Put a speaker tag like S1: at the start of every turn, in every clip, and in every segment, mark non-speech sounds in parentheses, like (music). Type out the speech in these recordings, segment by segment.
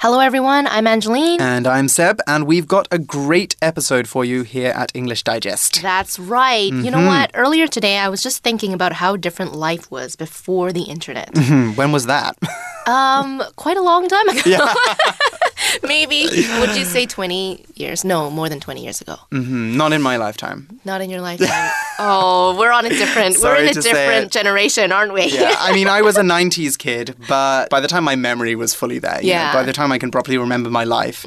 S1: Hello, everyone. I'm Angeline.
S2: And I'm Seb, and we've got a great episode for you here at English Digest.
S1: That's right. You know what? Earlier today, I was just thinking about how different life was before the internet.
S2: Hmm, when was that?
S1: um, quite a long time (laughs) ago. (laughs) Maybe, would you say 20 years? No, more than 20 years ago.
S2: Mhm, Not in my lifetime.
S1: Not in your (laughs) lifetime. oh, we're on a different, we're in a different generation, aren't we?
S2: Yeah, I mean, I was a (laughs) 90s kid, but by the time my memory was fully there, you know,
S1: Yeah.
S2: by the time I can properly remember my life,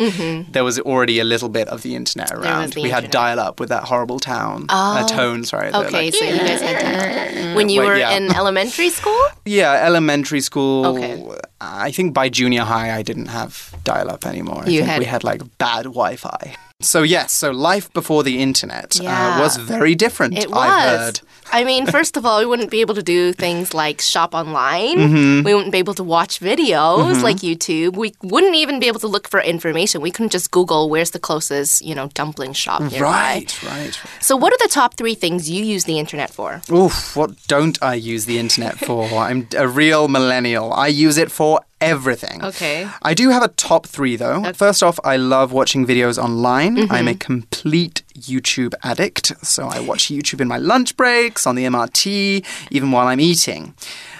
S2: there was already a little bit of the internet around.
S1: the
S2: we had dial up with that horrible town, uh, tone, sorry.
S1: Okay,
S2: like-
S1: so you guys had that. When you were
S2: yeah.
S1: in elementary school? (laughs)
S2: yeah, elementary school.
S1: Okay.
S2: I think by junior high, I didn't have dial up anymore. I
S1: You
S2: think
S1: had-
S2: we had like bad Wi Fi. So, yes, so life before the internet
S1: Yeah.
S2: uh, was very different,
S1: It was.
S2: heard.
S1: I mean, first of all, we wouldn't be able to do things like shop online.
S2: Mm-hmm.
S1: We wouldn't be able to watch videos like YouTube. We wouldn't even be able to look for information. We couldn't just Google where's the closest, you know, dumpling shop nearby.
S2: Right, right.
S1: So, what are the top three things you use the internet for?
S2: Oof, what don't I use the internet for? (laughs) I'm a real millennial. I use it for everything.
S1: Okay.
S2: I do have a top three though. First off, I love watching videos online.
S1: Mm-hmm.
S2: I'm a complete YouTube addict. So I watch YouTube in my lunch breaks, on the MRT, even while I'm eating.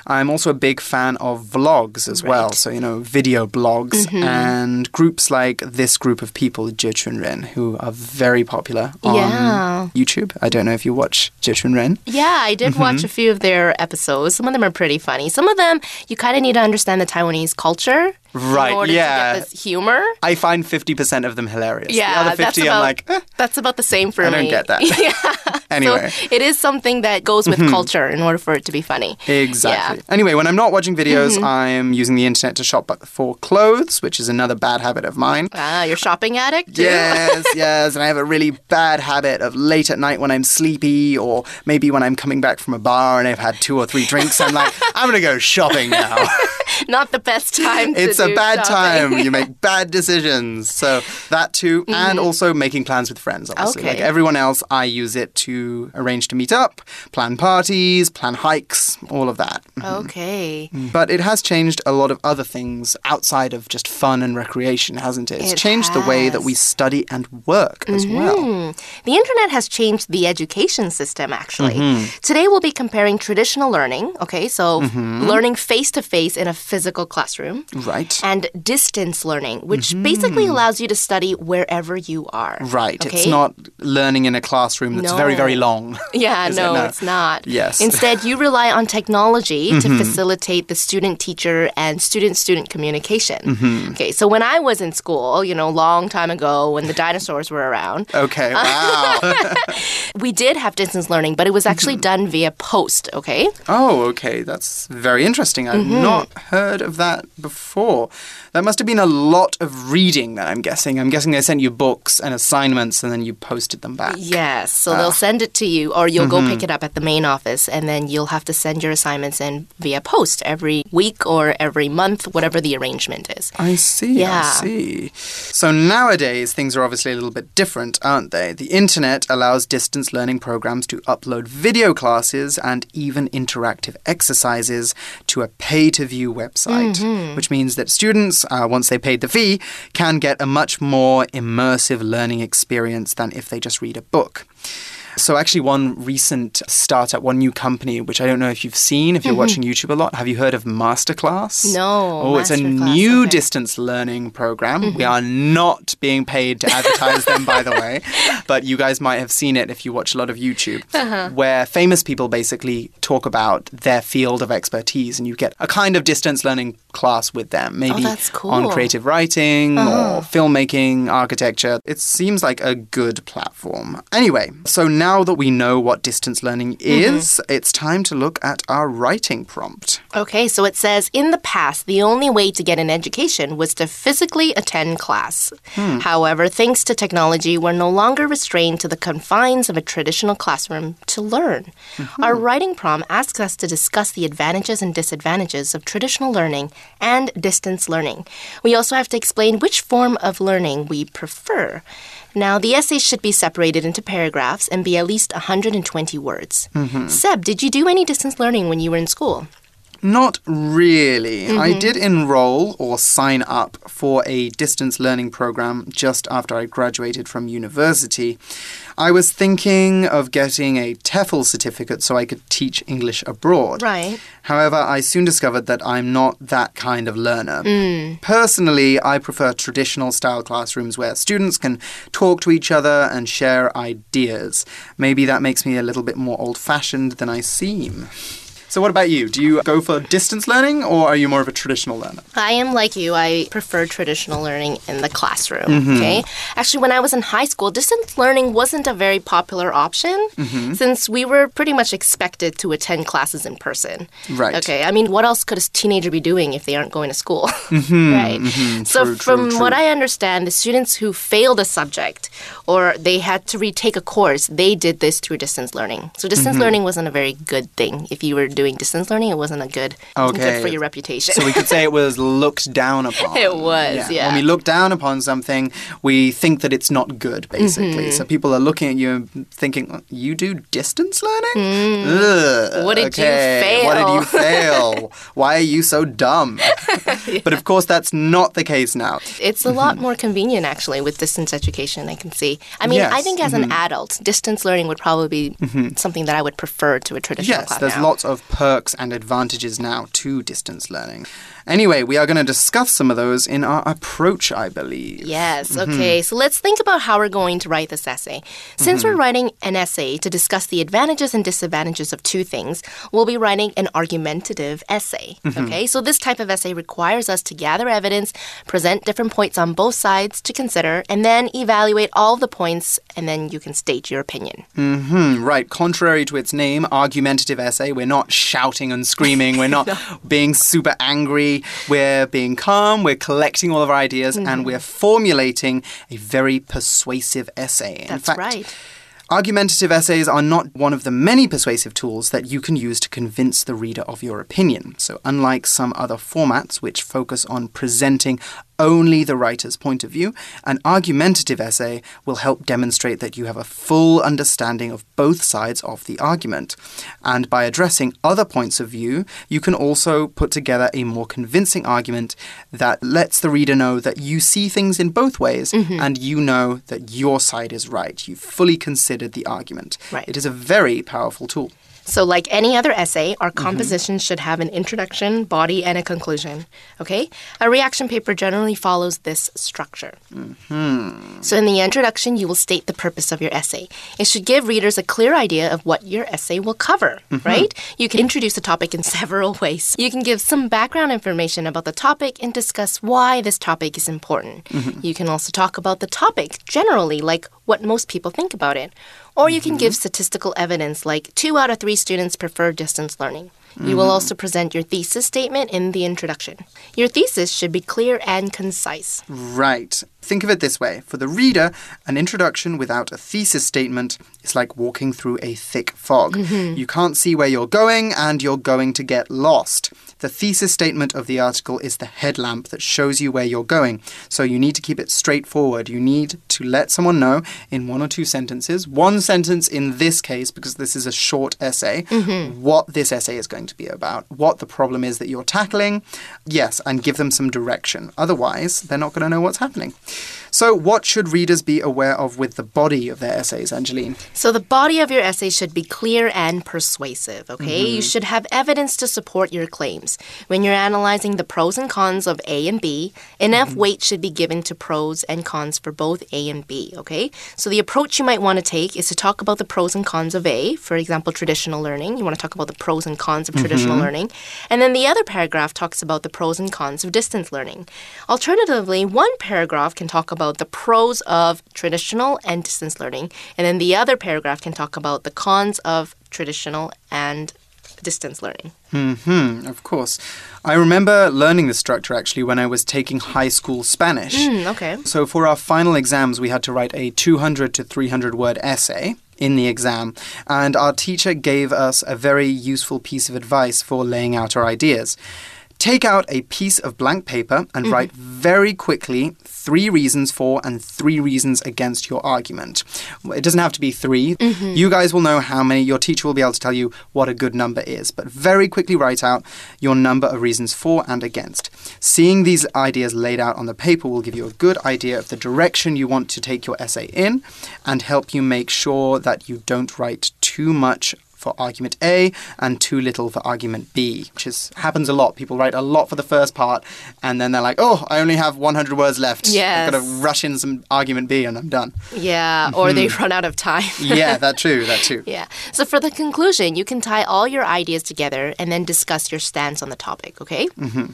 S2: I'm also a big fan of vlogs as well. So, you know, video blogs
S1: Mm-hmm.
S2: and groups like this group of people, Ren, who are very popular on
S1: Yeah.
S2: YouTube. I don't know if you watch Ren.
S1: Yeah, I did
S2: Mm-hmm.
S1: watch a few of their episodes. Some of them are pretty funny. Some of them, you kind of need to understand the Taiwanese culture
S2: Right,
S1: in order
S2: yeah.
S1: to get this humor.
S2: I find 50% of them hilarious.
S1: Yeah,
S2: the other 50,
S1: that's
S2: I'm like, eh,
S1: that's about the same for
S2: I
S1: me.
S2: I don't get that. (laughs)
S1: yeah. (laughs)
S2: Anyway.
S1: So it is something that goes with culture in order for it to be funny.
S2: Exactly.
S1: Yeah.
S2: Anyway, when I'm not watching videos,
S1: Mm-hmm.
S2: I'm using the internet to shop for clothes, which is another bad habit of mine.
S1: Ah, you're shopping addict? too?
S2: Yes, (laughs) yes, and I have a really bad habit of late at night when I'm sleepy, or maybe when I'm coming back from a bar and I've had two or three drinks. I'm like, (laughs) I'm gonna go shopping now.
S1: Not the best time to
S2: it's a bad
S1: shopping.
S2: time. You make bad decisions. So that too, and also making plans with friends. Obviously,
S1: Mm-hmm. Okay.
S2: like everyone else, I use it to arrange to meet up, plan parties, plan hikes, all of that.
S1: Okay.
S2: But it has changed a lot of other things outside of just fun and recreation, hasn't it? It's
S1: It
S2: changed the way that we study and work as well.
S1: Hmm. The internet has changed the education system, actually.
S2: Mm-hmm.
S1: Today, we'll be comparing traditional learning, okay, so
S2: Mm-hmm.
S1: learning face to face in a physical classroom,
S2: Right.
S1: and distance learning, which basically allows you to study wherever you are.
S2: Mm-hmm. Right.
S1: Okay?
S2: It's not learning in a classroom that's very,
S1: No.
S2: Very long. (laughs)
S1: Yeah,
S2: it?
S1: no,
S2: No.
S1: it's not.
S2: Yes.
S1: Instead, you rely on technology to facilitate the student teacher and student student communication.
S2: Mm-hmm.
S1: Okay, so when I was in school, you know, long time ago when the dinosaurs were around,
S2: Okay. (laughs) Wow.
S1: we did have distance learning, but it was actually
S2: Mm-hmm.
S1: done via post, okay?
S2: oh, okay. That's very interesting. I've
S1: Mm-hmm.
S2: not heard of that before. That must have been a lot of reading, then, I'm guessing. I'm guessing they sent you books and assignments and then you posted them back.
S1: Yes, so
S2: Ah.
S1: they'll send it to you, or you'll
S2: Mm-hmm.
S1: go pick it up at the main office, and then you'll have to send your assignments in via post every week or every month, whatever the arrangement is.
S2: I see.
S1: Yeah.
S2: I see. So nowadays, things are obviously a little bit different, aren't they? The internet allows distance learning programs to upload video classes and even interactive exercises to a pay to view website, which means that students, uh, once they paid the fee, can get a much more immersive learning experience than if they just read a book. So, actually, one recent startup, one new company, which I don't know if you've seen, if you're watching YouTube a lot, have you heard of Masterclass?
S1: Mm-hmm. No,
S2: Oh, it's a new
S1: okay.
S2: distance learning program. We are not being paid to advertise them, by the way, (laughs) but you guys might have seen it if you watch a lot of YouTube,
S1: Uh-huh.
S2: where famous people basically talk about their field of expertise, and you get a kind of distance learning class with them, maybe
S1: Oh, that's
S2: on
S1: cool. Uh-huh.
S2: creative writing or filmmaking, architecture. It seems like a good platform. Anyway, so now that we know what distance learning
S1: Mm-hmm.
S2: is, it's time to look at our writing prompt.
S1: Okay, so it says in the past, the only way to get an education was to physically attend class. However, thanks to technology, we're no longer restrained to the confines of a traditional classroom to learn. Our writing prompt asks us to discuss the advantages and disadvantages of traditional learning and distance learning. We also have to explain which form of learning we prefer. Now, the essay should be separated into paragraphs and be at least 120 words. Mm-hmm. Seb, did you do any distance learning when you were in school?
S2: Not really. I mm-hmm. did enroll or sign up for a distance learning program just after I graduated from university. I was thinking of getting a TEFL certificate so I could teach English abroad.
S1: Right.
S2: However, I soon discovered that I'm not that kind of learner. Mm. Personally, I prefer traditional style classrooms where students can talk to each other and share ideas. Maybe that makes me a little bit more old fashioned than I seem. So, what about you? Do you go for distance learning or are you more of a traditional learner?
S1: I am like you. I prefer traditional learning in the classroom.
S2: Mm-hmm.
S1: Okay. Actually, when I was in high school, distance learning wasn't a very popular option
S2: Mm-hmm.
S1: since we were pretty much expected to attend classes in person.
S2: Right.
S1: Okay. I mean, what else could a teenager be doing if they aren't going to school? (laughs)
S2: Mm-hmm,
S1: right. so,
S2: True, true,
S1: from
S2: true.
S1: what I understand, the students who failed a subject or they had to retake a course, they did this through distance learning. So, distance
S2: Mm-hmm.
S1: learning wasn't a very good thing. If you were doing distance learning, it wasn't a good, wasn't good
S2: Okay.
S1: for your reputation.
S2: So we could say it was (laughs) looked down (laughs) upon.
S1: It was, yeah.
S2: When we look down upon something, we think that it's not good, basically.
S1: Mm-hmm.
S2: So people are looking at you and thinking, you do distance learning? Ugh,
S1: Mm. What did you
S2: okay. What did you
S1: fail?" (laughs)
S2: fail? Why are you so dumb? But of course, that's not the case now.
S1: It's a lot more convenient actually with distance education, I can see. I mean, I
S2: Yes, Mm-hmm.
S1: think as an adult, distance learning would probably be something that I would prefer to a traditional
S2: Yes,
S1: class
S2: there's
S1: now.
S2: lots of perks and advantages now to distance learning. Anyway, we are going to discuss some of those in our approach, I believe.
S1: Yes,
S2: Mm-hmm.
S1: okay. So let's think about how we're going to write this essay. Since
S2: Mm-hmm.
S1: we're writing an essay to discuss the advantages and disadvantages of two things, we'll be writing an argumentative essay.
S2: Mm-hmm.
S1: Okay, so this type of essay requires us to gather evidence, present different points on both sides to consider, and then evaluate all the points, and then you can state your opinion.
S2: Hmm, right. Contrary to its name, argumentative essay, we're not shouting and screaming. We're not (laughs) being super angry. We're being calm. We're collecting all of our ideas
S1: Mm-hmm.
S2: and we're formulating a very persuasive essay. In
S1: That's
S2: fact,
S1: right.
S2: Argumentative essays are not one of the many persuasive tools that you can use to convince the reader of your opinion. So, unlike some other formats which focus on presenting only the writer's point of view, an argumentative essay will help demonstrate that you have a full understanding of both sides of the argument. And by addressing other points of view, you can also put together a more convincing argument that lets the reader know that you see things in both ways mm-hmm. and you know that your side is right. You've fully considered the argument.
S1: Right.
S2: It is a very powerful tool.
S1: So, like any other essay, our
S2: Mm-hmm.
S1: composition should have an introduction, body, and a conclusion. Okay? A reaction paper generally follows this structure.
S2: Mm-hmm.
S1: So, in the introduction, you will state the purpose of your essay. It should give readers a clear idea of what your essay will cover,
S2: Mm-hmm.
S1: right? You can introduce the topic in (laughs) several ways. You can give some background information about the topic and discuss why this topic is important.
S2: Mm-hmm.
S1: You can also talk about the topic generally, like what most people think about it. Or you can give mm-hmm. statistical evidence like two out of three students prefer distance learning. You will mm-hmm. also present your thesis statement in the introduction. Your thesis should be clear and concise.
S2: Right. Think of it this way for the reader, an introduction without a thesis statement is like walking through a thick fog. Mm-hmm. You can't see where you're going and you're going to get lost. The thesis statement of the article is the headlamp that shows you where you're going. So you need to keep it straightforward. You need to let someone know in one or two sentences, one sentence in this case, because this is a short essay, mm-hmm. what this essay is going to be about, what the problem is that you're tackling. Yes, and give them some direction. Otherwise, they're not going to know what's happening. So, what should readers be aware of with the body of their essays, Angeline?
S1: So, the body of your essay should be clear and persuasive, okay? You mm-hmm. should have evidence to support your claims. When you're analyzing the pros and cons of A and B, enough mm-hmm. weight should be given to pros and cons for both A and B, okay? So, the approach you might want to take is to talk about the pros and cons of A, for example, traditional learning. You want to talk about the pros and cons of traditional mm-hmm. learning. And then the other paragraph talks about the pros and cons of distance learning. Alternatively, one paragraph can talk about the pros of traditional and distance learning, and then the other paragraph can talk about the cons of traditional and distance learning.
S2: Hmm, of course. I remember learning this structure actually when I was taking high school Spanish.
S1: Hmm, okay.
S2: So for our final exams, we had to write a 200 to 300 word essay in the exam, and our teacher gave us a very useful piece of advice for laying out our ideas. Take out a piece of blank paper and mm-hmm. write very quickly three reasons for and three reasons against your argument. It doesn't have to be 3 mm-hmm. You guys will know how many. Your teacher will be able to tell you what a good number is. But very quickly write out your number of reasons for and against. Seeing these ideas laid out on the paper will give you a good idea of the direction you want to take your essay in and help you make sure that you don't write too much for argument A and too little for argument B, which is, happens a lot. People write a lot for the first part and then they're like, oh, I only have 100 words left.
S1: Yes.
S2: I've got to rush in some argument B and I'm done.
S1: Yeah, or they run out of time. (laughs)
S2: yeah, that too, that too. (laughs)
S1: Yeah. So for the conclusion, you can tie all your ideas together and then discuss your stance on the topic, okay? Mm-hmm.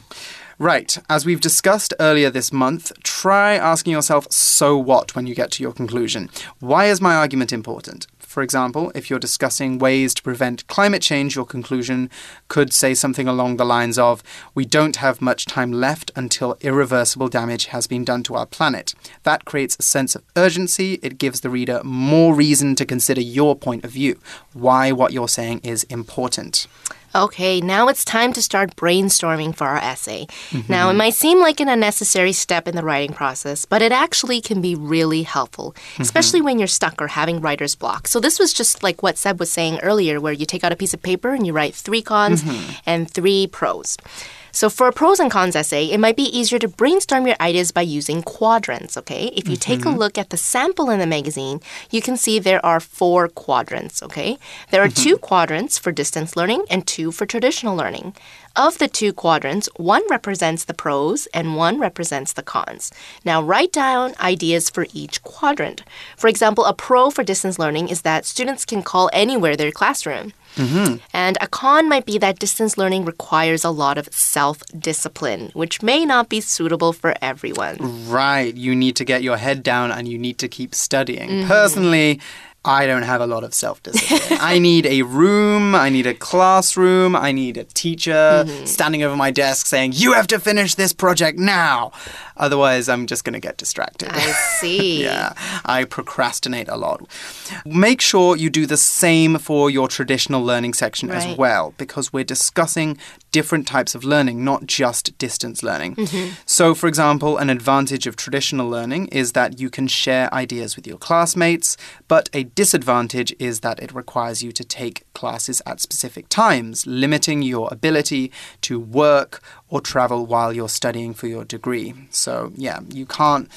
S2: Right. As we've discussed earlier this month, try asking yourself, so what, when you get to your conclusion? Why is my argument important? For example, if you're discussing ways to prevent climate change, your conclusion could say something along the lines of We don't have much time left until irreversible damage has been done to our planet. That creates a sense of urgency. It gives the reader more reason to consider your point of view, why what you're saying is important.
S1: Okay, now it's time to start brainstorming for our essay. Mm-hmm. Now, it might seem like an unnecessary step in the writing process, but it actually can be really helpful, mm-hmm. especially when you're stuck or having writer's block. So, this was just like what Seb was saying earlier, where you take out a piece of paper and you write three cons mm-hmm. and three pros. So, for a pros and cons essay, it might be easier to brainstorm your ideas by using quadrants, okay? If you take a mm-hmm. look at the sample in the magazine, you can see there are four quadrants, okay? There are two mm-hmm. quadrants for distance learning and two for traditional learning. Of the two quadrants, one represents the pros and one represents the cons. Now, write down ideas for each quadrant. For example, a pro for distance learning is that students can call anywhere their classroom. Mm-hmm. And a con might be that distance learning requires a lot of self discipline, which may not be suitable for everyone.
S2: Right. You need to get your head down and you need to keep studying. Mm-hmm. Personally, I don't have a lot of self discipline. I need a room, I need a classroom, I need a teacher standing over my desk saying, You have to finish this project now. Otherwise, I'm just going to get distracted.
S1: I see. (laughs)
S2: Yeah, I procrastinate a lot. Make sure you do the same for your traditional learning section as well, because we're discussing different types of learning, not just distance learning.
S1: Mm-hmm.
S2: So, for example, an advantage of traditional learning is that you can share ideas with your classmates, but a disadvantage is that it requires you to take classes at specific times, limiting your ability to work or travel while you're studying for your degree. So, yeah, you can't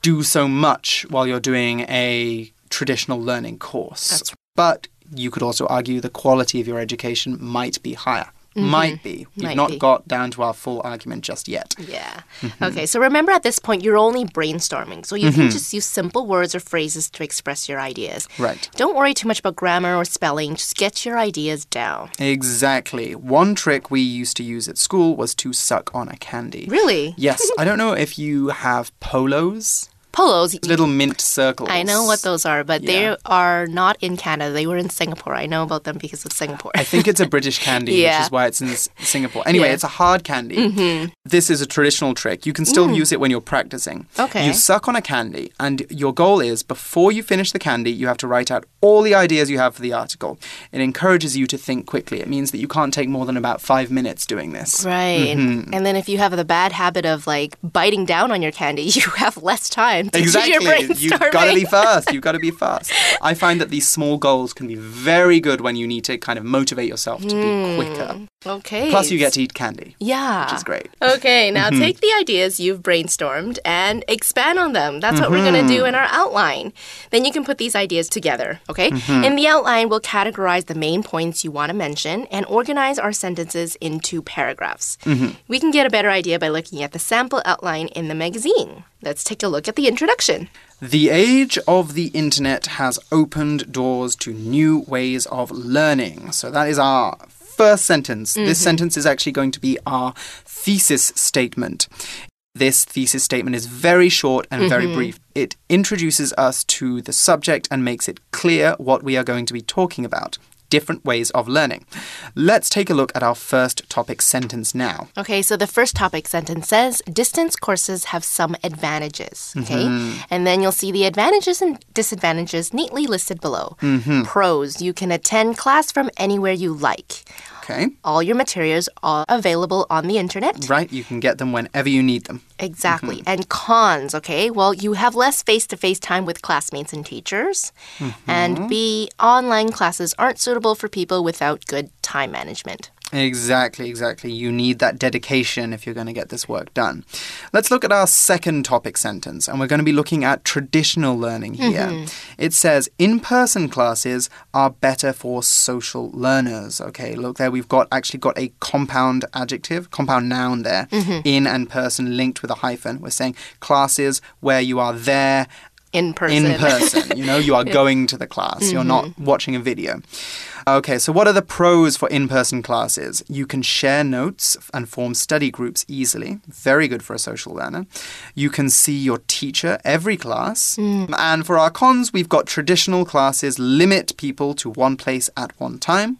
S2: do so much while you're doing a traditional learning course. But you could also argue the quality of your education might be higher. Might be. We've
S1: Mm-hmm. Might
S2: not
S1: be.
S2: got down to our full argument just yet.
S1: Yeah.
S2: Mm-hmm.
S1: Okay, so remember at this point, you're only brainstorming. So you can just use simple words or phrases to express your ideas.
S2: Right.
S1: Don't worry too much about grammar or spelling, just get your ideas down.
S2: Exactly. One trick we used to use at school was to suck on a candy.
S1: Really?
S2: Yes. (laughs) I don't know if you have polos,
S1: Polos.
S2: little mint circles.
S1: I know what those are, but
S2: Yeah.
S1: they are not in Canada. They were in Singapore. I know about them because of Singapore.
S2: I think it's a British (laughs) candy,
S1: Yeah.
S2: which is why it's in Singapore. Anyway,
S1: Yeah.
S2: it's a hard candy. This is a traditional trick. You can still use it when you're practicing.
S1: Okay.
S2: You suck on a candy, and your goal is before you finish the candy, you have to write out all the ideas you have for the article. It encourages you to think quickly. It means that you can't take more than about five minutes doing this.
S1: Right.
S2: Mm-hmm.
S1: And then if you have the bad habit of like biting down on your candy, (laughs) you have less time to (laughs) do your
S2: Exactly. You've got to be (laughs) fast. You've got to be fast. I find that these small goals can be very good when you need to kind of motivate yourself to be quicker.
S1: Okay.
S2: Plus, you get to eat candy,
S1: Yeah.
S2: which is great.
S1: Okay, now
S2: Mm-hmm.
S1: take the ideas you've brainstormed and expand on them. That's what we're going to do in our outline. Then you can put these ideas together, okay?
S2: Mm-hmm.
S1: In the outline, we'll categorize the main points you want to mention and organize our sentences into paragraphs.
S2: Mm-hmm.
S1: We can get a better idea by looking at the sample outline in the magazine. Let's take a look at the introduction.
S2: The age of the internet has opened doors to new ways of learning. So that is our first sentence. This mm-hmm. sentence is actually going to be our thesis statement. This thesis statement is very short and very mm-hmm. brief. It introduces us to the subject and makes it clear what we are going to be talking about. Different ways of learning. Let's take a look at our first topic sentence now.
S1: Okay, so the first topic sentence says distance courses have some advantages. Okay, mm-hmm. and then you'll see the advantages and disadvantages neatly listed below. Mm-hmm. Pros you can attend class from anywhere you like.
S2: Okay.
S1: All your materials are available on the internet.
S2: Right, you can get them whenever you need them.
S1: Exactly. Mm-hmm. And cons, okay? Well, you have less face to face time with classmates and teachers. And mm-hmm. B, online classes aren't suitable for people without good time management.
S2: Exactly, exactly. You need that dedication if you're going to get this work done. Let's look at our second topic sentence, and we're going to be looking at traditional learning here. Mm-hmm. It says in person classes are better for social learners. Okay, look there, we've got actually got a compound adjective, compound noun there, mm-hmm. in and person linked with a hyphen. We're saying classes where you are there
S1: In person.
S2: in person. You know, you are (laughs) going to the class, you're not mm-hmm. watching a video. Okay, so what are the pros for in person classes? You can share notes and form study groups easily. Very good for a social learner. You can see your teacher every class. Mm. And for our cons, we've got traditional classes limit people to one place at one time.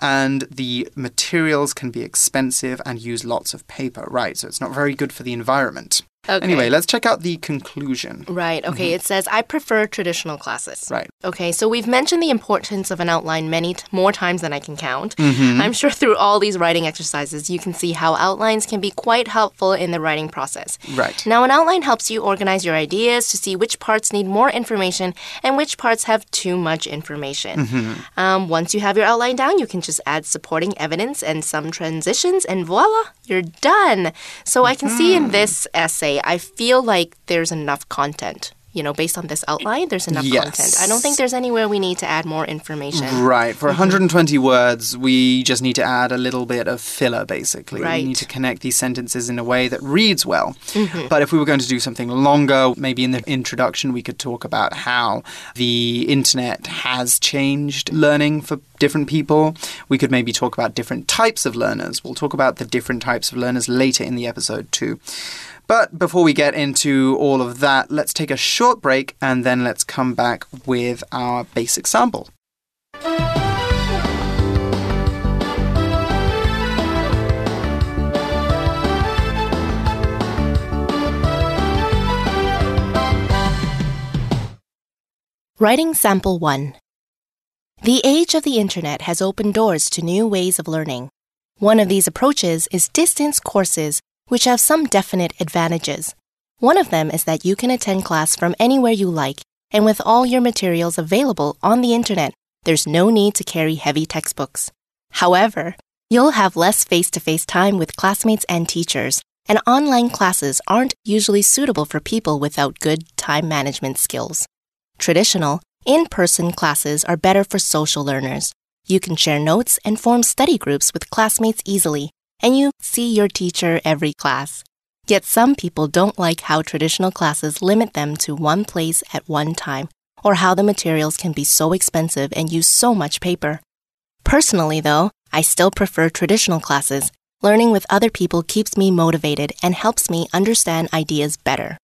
S2: And the materials can be expensive and use lots of paper. Right, so it's not very good for the environment.
S1: Okay.
S2: Anyway, let's check out the conclusion.
S1: Right. Okay. Mm-hmm. It says, I prefer traditional classes.
S2: Right.
S1: Okay. So we've mentioned the importance of an outline many t- more times than I can count. Mm-hmm. I'm sure through all these writing exercises, you can see how outlines can be quite helpful in the writing process.
S2: Right.
S1: Now, an outline helps you organize your ideas to see which parts need more information and which parts have too much information. Mm-hmm. Um, once you have your outline down, you can just add supporting evidence and some transitions, and voila, you're done. So I can see in this essay, I feel like there's enough content. You know, based on this outline, there's enough
S2: Yes.
S1: content. I don't think there's anywhere we need to add more information.
S2: Right. For mm-hmm. 120 words, we just need to add a little bit of filler, basically.
S1: Right.
S2: We need to connect these sentences in a way that reads well. Mm-hmm. But if we were going to do something longer, maybe in the introduction, we could talk about how the internet has changed learning for different people. We could maybe talk about different types of learners. We'll talk about the different types of learners later in the episode, too. But before we get into all of that, let's take a short break and then let's come back with our basic sample.
S1: Writing Sample 1 The age of the internet has opened doors to new ways of learning. One of these approaches is distance courses, which have some definite advantages. One of them is that you can attend class from anywhere you like, and with all your materials available on the internet, there's no need to carry heavy textbooks. However, you'll have less face to face time with classmates and teachers, and online classes aren't usually suitable for people without good time management skills. Traditional, in person classes are better for social learners. You can share notes and form study groups with classmates easily, and you see your teacher every class. Yet some people don't like how traditional classes limit them to one place at one time, or how the materials can be so expensive and use so much paper. Personally, though, I still prefer traditional classes. Learning with other people keeps me motivated and helps me understand ideas better.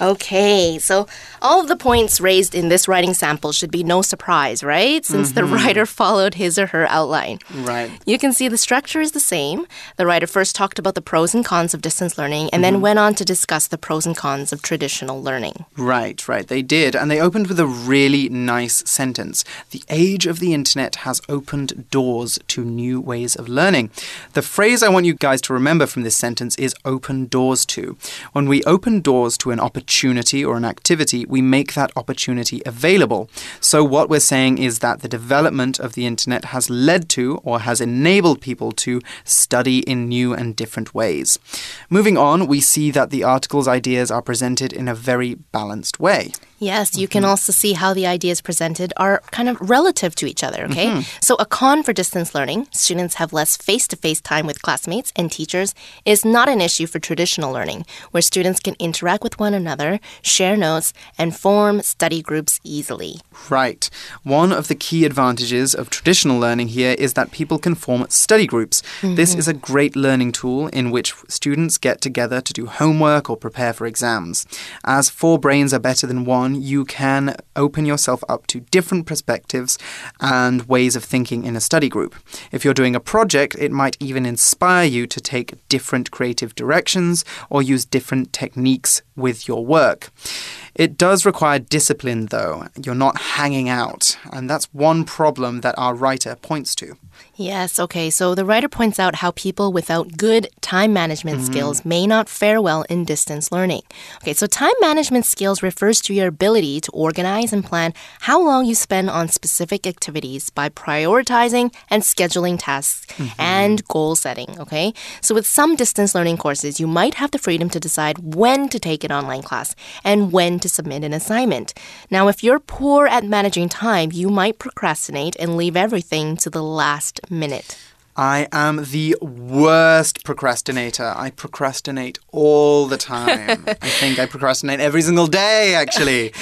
S1: Okay, so all of the points raised in this writing sample should be no surprise, right? Since the mm-hmm. writer followed his or her outline.
S2: Right.
S1: You can see the structure is the same. The writer first talked about the pros and cons of distance learning and then mm-hmm. went on to discuss the pros and cons of traditional learning.
S2: Right, right. They did. And they opened with a really nice sentence. The age of the internet has opened doors to new ways of learning. The phrase I want you guys to remember from this sentence is open doors to. When we open doors to an opportunity or an activity, we make that opportunity available. So, what we're saying is that the development of the internet has led to or has enabled people to study in new and different ways. Moving on, we see that the article's ideas are presented in a very balanced way.
S1: Yes, you can mm-hmm. also see how the ideas presented are kind of relative to each other, okay? Mm-hmm. So, a con for distance learning, students have less face to face time with classmates and teachers, is not an issue for traditional learning, where students can interact with one another, share notes, and form study groups easily.
S2: Right. One of the key advantages of traditional learning here is that people can form study groups. This mm-hmm. is a great learning tool in which students get together to do homework or prepare for exams. As four brains are better than one, on, you can open yourself up to different perspectives and ways of thinking in a study group. If you're doing a project, it might even inspire you to take different creative directions or use different techniques with your work. It does require discipline, though. You're not hanging out, and that's one problem that our writer points to.
S1: Yes, okay. So the writer points out how people without good time management
S2: Mm-hmm.
S1: skills may not fare well in distance learning. Okay, so time management skills refers to your ability to organize and plan how long you spend on specific activities by prioritizing and scheduling tasks
S2: Mm-hmm.
S1: and goal setting, okay? So with some distance learning courses, you might have the freedom to decide when to take an online class and when to submit an assignment. Now, if you're poor at managing time, you might procrastinate and leave everything to the last minute.
S2: I am the worst procrastinator. I procrastinate all the time. (laughs) I think I procrastinate every single day, actually.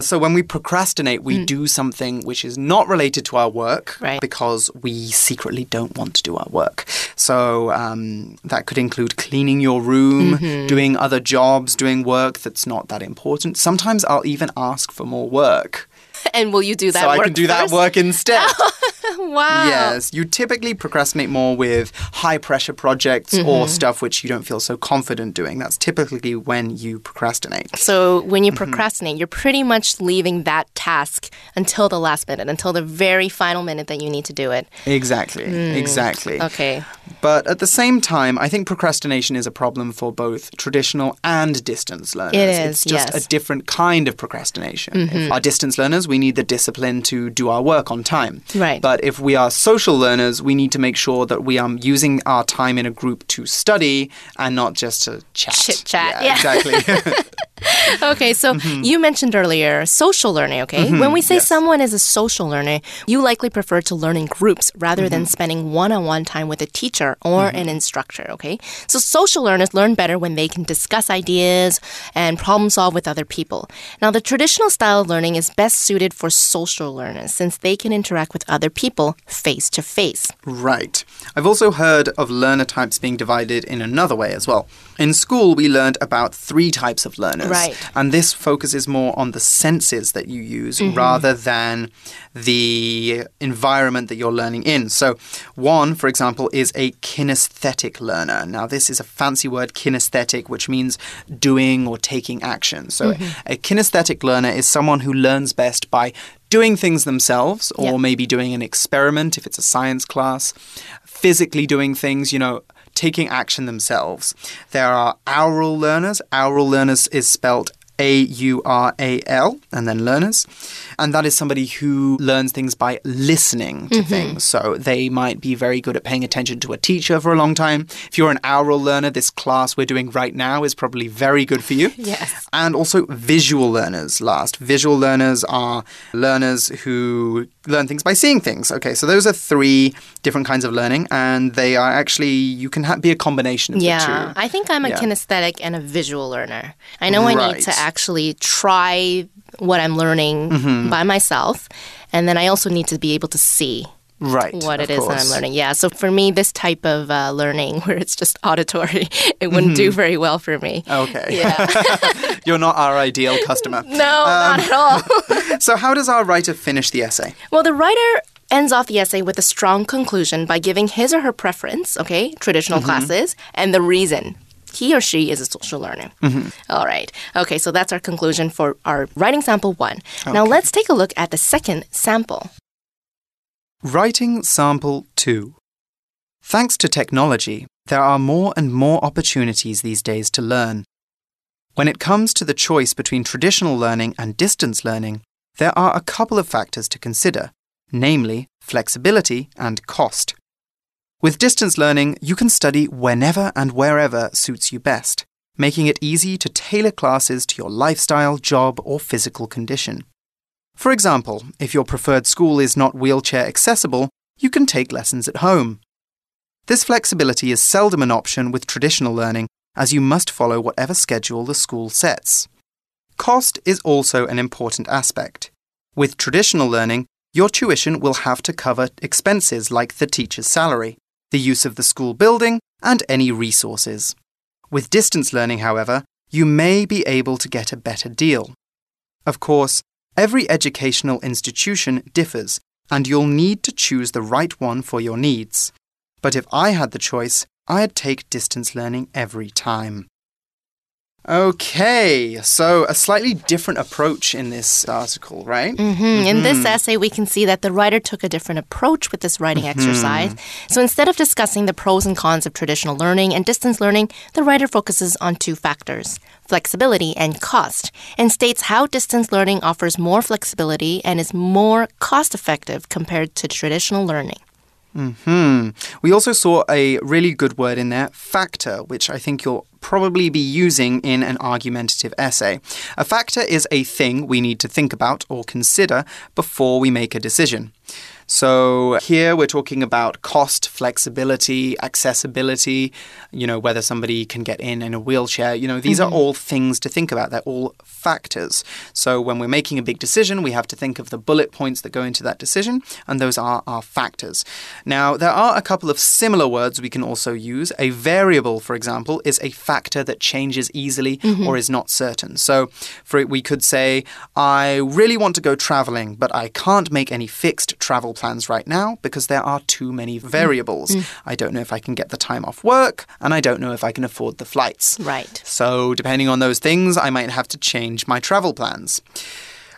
S2: So when we procrastinate, we do something which is not related to our work
S1: Right.
S2: because we secretly don't want to do our work. So um, that could include cleaning your room, doing other jobs, doing work that's not that important. Sometimes I'll even ask for more work. (laughs)
S1: And will you do that
S2: so I can do that work instead. (laughs)
S1: Wow.
S2: Yes, you typically procrastinate more with high pressure projects
S1: Mm-hmm.
S2: or stuff which you don't feel so confident doing. That's typically when you procrastinate.
S1: So when you
S2: Mm-hmm.
S1: procrastinate, you're pretty much leaving that task until the last minute, until the very final minute that you need to do it.
S2: Exactly, exactly.
S1: Hmm. Okay.
S2: But at the same time, I think procrastination is a problem for both traditional and distance learners.
S1: It is,
S2: It's just
S1: yes. Mm-hmm.
S2: a different kind of procrastination. If our distance learners, we need the discipline to do our work on time.
S1: Right.
S2: But if we are social learners, we need to make sure that we are using our time in a group to study and not just to chat.
S1: Chit-chat,
S2: Yeah,
S1: yeah.
S2: exactly. (laughs) (laughs) (laughs)
S1: Okay, so you mentioned earlier social learning, okay? When we say
S2: Mm-hmm. yes.
S1: someone is a social learner, you likely prefer to learn in groups rather
S2: Mm-hmm.
S1: than spending one on one time with a teacher or an instructor, okay? So social learners learn better when they can discuss ideas and problem solve with other people. Now, the traditional style of learning is best suited for social learners since they can interact with other people face to face.
S2: Right. I've also heard of learner types being divided in another way as well. In school, we learned about three types of learners.
S1: Right.
S2: And this focuses more on the senses that you use
S1: Mm-hmm.
S2: rather than the environment that you're learning in. So, one, for example, is a kinesthetic learner. Now, this is a fancy word, kinesthetic, which means doing or taking action. So,
S1: Mm-hmm.
S2: a kinesthetic learner is someone who learns best by doing things themselves or
S1: Yep.
S2: maybe doing an experiment if it's a science class, physically doing things, you know, taking action themselves. There are aural learners. Aural learners is spelled A U R A L and then learners. And that is somebody who learns things by listening to mm-hmm. things. So they might be very good at paying attention to a teacher for a long time. If you're an aural learner, this class we're doing right now is probably very good for you. (laughs)
S1: Yes.
S2: And also visual learners last. Visual learners are learners who learn things by seeing things. Okay, so those are three different kinds of learning, and they are actually, you can ha- be a combination of
S1: Yeah,
S2: the two.
S1: I think I'm a
S2: Yeah.
S1: kinesthetic and a visual learner. I know I need to actually try what I'm learning
S2: Mm-hmm.
S1: by myself, and then I also need to be able to see
S2: Right.
S1: what it is that I'm learning. Yeah, so for me, this type of uh, learning (laughs) where it's just auditory, (laughs) it wouldn't do very well for me.
S2: Okay.
S1: Yeah, (laughs)
S2: You're not our ideal customer.
S1: no,
S2: Um,
S1: not at all.
S2: So, how does our writer finish the essay?
S1: Well, the writer ends off the essay with a strong conclusion by giving his or her preference, okay, traditional
S2: Mm-hmm.
S1: classes, and the reason. He or she is a social learner.
S2: Mm-hmm.
S1: All right. Okay, so that's our conclusion for our writing sample one. Now let's take a look at the second sample.
S2: Writing Sample 2. Thanks to technology, there are more and more opportunities these days to learn. When it comes to the choice between traditional learning and distance learning, there are a couple of factors to consider, namely flexibility and cost. With distance learning, you can study whenever and wherever suits you best, making it easy to tailor classes to your lifestyle, job, or physical condition. For example, if your preferred school is not wheelchair accessible, you can take lessons at home. This flexibility is seldom an option with traditional learning, as you must follow whatever schedule the school sets. Cost is also an important aspect. With traditional learning, your tuition will have to cover expenses like the teacher's salary, the use of the school building, and any resources. With distance learning, however, you may be able to get a better deal. Of course, every educational institution differs, and you'll need to choose the right one for your needs. But if I had the choice, I'd take distance learning every time. Okay, so a slightly different approach in this article, right?
S1: Mm -hmm. In this essay, we can see that the writer took a different approach with this writing exercise. So instead of discussing the pros and cons of traditional learning and distance learning, the writer focuses on two factors flexibility and cost, and states how distance learning offers more flexibility and is more cost effective compared to traditional learning.
S2: Hmm. We also saw a really good word in there, factor, which I think you'll probably be using in an argumentative essay. A factor is a thing we need to think about or consider before we make a decision. So here we're talking about cost, flexibility, accessibility, you know, whether somebody can get in in a wheelchair. You know, these mm -hmm. are mm-hmm. all things to think about. They're all factors. So when we're making a big decision, we have to think of the bullet points that go into that decision, and those are our factors. Now, there are a couple of similar words we can also use. A variable, for example, is a factor that changes easily mm -hmm. or is not certain. So for it, we could say, I really want to go traveling, but I can't make any fixed travel plans right now because there are too many variables. Mm. I don't know if I can get the time off work, and I don't know if I can afford the flights.
S1: Right.
S2: So, depending on those things, I might have to change my travel plans.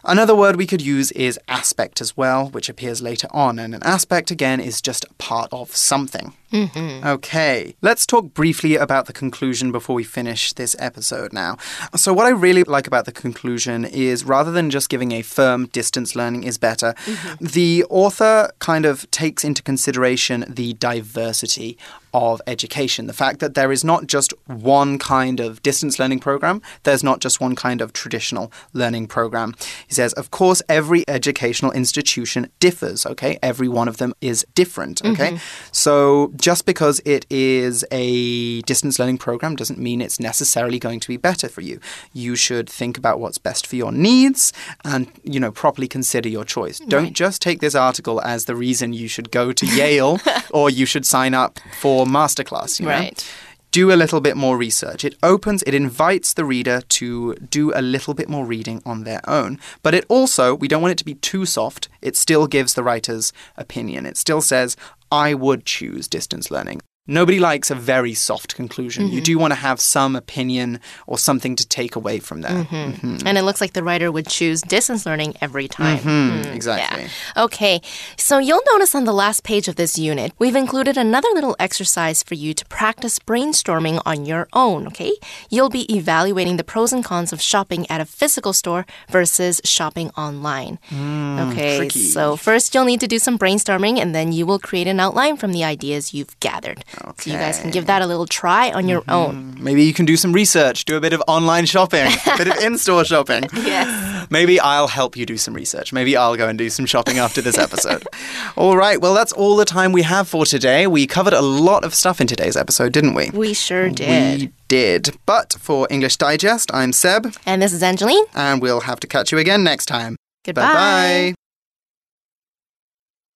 S2: Another word we could use is aspect as well, which appears later on, and an aspect again is just a part of something.
S1: Mm -hmm.
S2: Okay, let's talk briefly about the conclusion before we finish this episode now. So, what I really like about the conclusion is rather than just giving a firm distance learning is better, mm -hmm. the author kind of takes into consideration the diversity of education. The fact that there is not just one kind of distance learning program, there's not just one kind of traditional learning program. He says, of course, every educational institution differs, okay? Every one of them is different, okay? Mm -hmm. So just because it is a distance learning program doesn't mean it's necessarily going to be better for you. You should think about what's best for your needs and, you know, properly consider your choice. Don't just take this article as the reason you should go to Yale (laughs) or you should sign up for masterclass, you know?
S1: Right
S2: do a little bit more research. It opens, it invites the reader to do a little bit more reading on their own. But it also, we don't want it to be too soft, it still gives the writer's opinion. It still says, I would choose distance learning. Nobody likes a very soft conclusion. Mm -hmm. You mm-hmm. do want to have some opinion or something to take away from that. Mm -hmm.
S1: Mm -hmm. And it looks like the writer would choose distance learning every time.
S2: Mm-hmm. Mm, exactly.
S1: Yeah. Okay, so you'll notice on the last page of this unit, we've included another little exercise for you to practice brainstorming on your own, okay? You'll be evaluating the pros and cons of shopping at a physical store versus shopping online.
S2: Mm,
S1: okay,
S2: tricky.
S1: so first you'll need to do some brainstorming and then you will create an outline from the ideas you've gathered.
S2: Okay.
S1: So you guys can give that a little try on your mm -hmm. own.
S2: Maybe you can do some research, do a bit of online shopping, a bit of (laughs) in store shopping. (laughs)
S1: yes.
S2: Maybe I'll help you do some research. Maybe I'll go and do some shopping after this episode. (laughs) all right. Well, that's all the time we have for today. We covered a lot of stuff in today's episode, didn't we?
S1: We sure did.
S2: We did. But for English Digest, I'm Seb.
S1: And this is Angeline.
S2: And we'll have to catch you again next time.
S1: Goodbye.
S2: Bye bye.